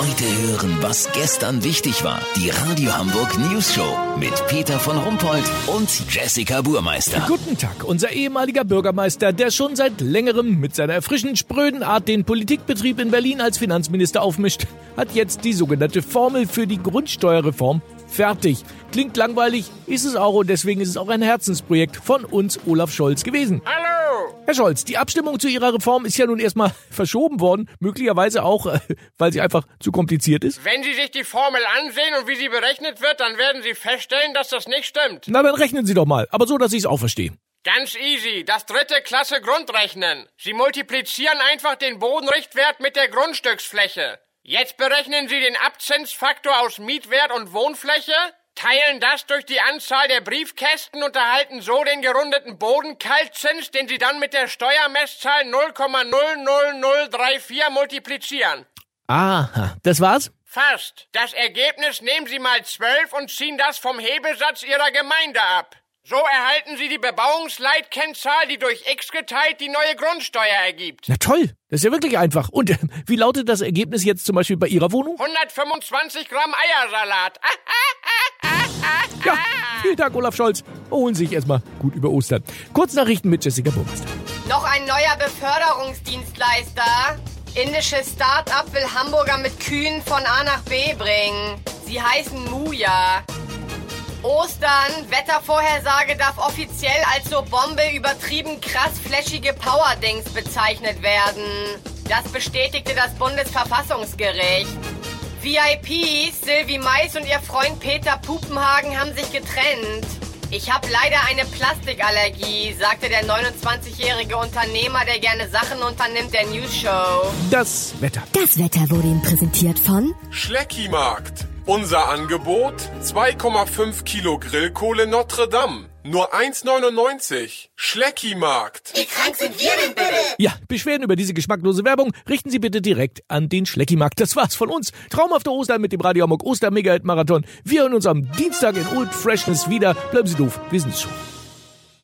Heute hören, was gestern wichtig war. Die Radio Hamburg News Show mit Peter von Rumpold und Jessica Burmeister. Guten Tag. Unser ehemaliger Bürgermeister, der schon seit längerem mit seiner erfrischend spröden Art den Politikbetrieb in Berlin als Finanzminister aufmischt, hat jetzt die sogenannte Formel für die Grundsteuerreform fertig. Klingt langweilig, ist es auch und deswegen ist es auch ein Herzensprojekt von uns Olaf Scholz gewesen. Hallo! Herr Scholz, die Abstimmung zu Ihrer Reform ist ja nun erstmal verschoben worden, möglicherweise auch, äh, weil sie einfach zu kompliziert ist. Wenn Sie sich die Formel ansehen und wie sie berechnet wird, dann werden Sie feststellen, dass das nicht stimmt. Na, dann rechnen Sie doch mal, aber so, dass ich es auch verstehe. Ganz easy. Das dritte Klasse Grundrechnen. Sie multiplizieren einfach den Bodenrichtwert mit der Grundstücksfläche. Jetzt berechnen Sie den Abzinsfaktor aus Mietwert und Wohnfläche, teilen das durch die Anzahl der Briefkästen und erhalten so den gerundeten Bodenkaltzins, den Sie dann mit der Steuermesszahl 0,00034 multiplizieren. Aha, das war's? Fast. Das Ergebnis nehmen Sie mal 12 und ziehen das vom Hebesatz Ihrer Gemeinde ab. So erhalten Sie die Bebauungsleitkennzahl, die durch X geteilt die neue Grundsteuer ergibt. Na toll, das ist ja wirklich einfach. Und äh, wie lautet das Ergebnis jetzt zum Beispiel bei Ihrer Wohnung? 125 Gramm Eiersalat. Ja, vielen Dank, Olaf Scholz. Holen Sie sich erstmal gut über Ostern. Kurznachrichten mit Jessica Burmeister. Noch ein neuer Beförderungsdienstleister. Indisches Start-up will Hamburger mit Kühen von A nach B bringen. Sie heißen Muja. Ostern, Wettervorhersage darf offiziell als so Bombe übertrieben krass flashige Powerdings bezeichnet werden. Das bestätigte das Bundesverfassungsgericht. VIPs, Sylvie Mais und ihr Freund Peter Pupenhagen haben sich getrennt. Ich habe leider eine Plastikallergie, sagte der 29-jährige Unternehmer, der gerne Sachen unternimmt, der News Show. Das Wetter. Das Wetter wurde Ihnen präsentiert von Schleckimarkt. Unser Angebot 2,5 Kilo Grillkohle Notre Dame. Nur 1,99. Schleckimarkt. Wie krank sind wir denn bitte? Ja, Beschwerden über diese geschmacklose Werbung richten Sie bitte direkt an den Schleckimarkt. Das war's von uns. Traumhafte Ostern mit dem Radio Hamburg Oster Mega Marathon. Wir hören uns am Dienstag in Old Freshness wieder. Bleiben Sie doof, wir sind's schon.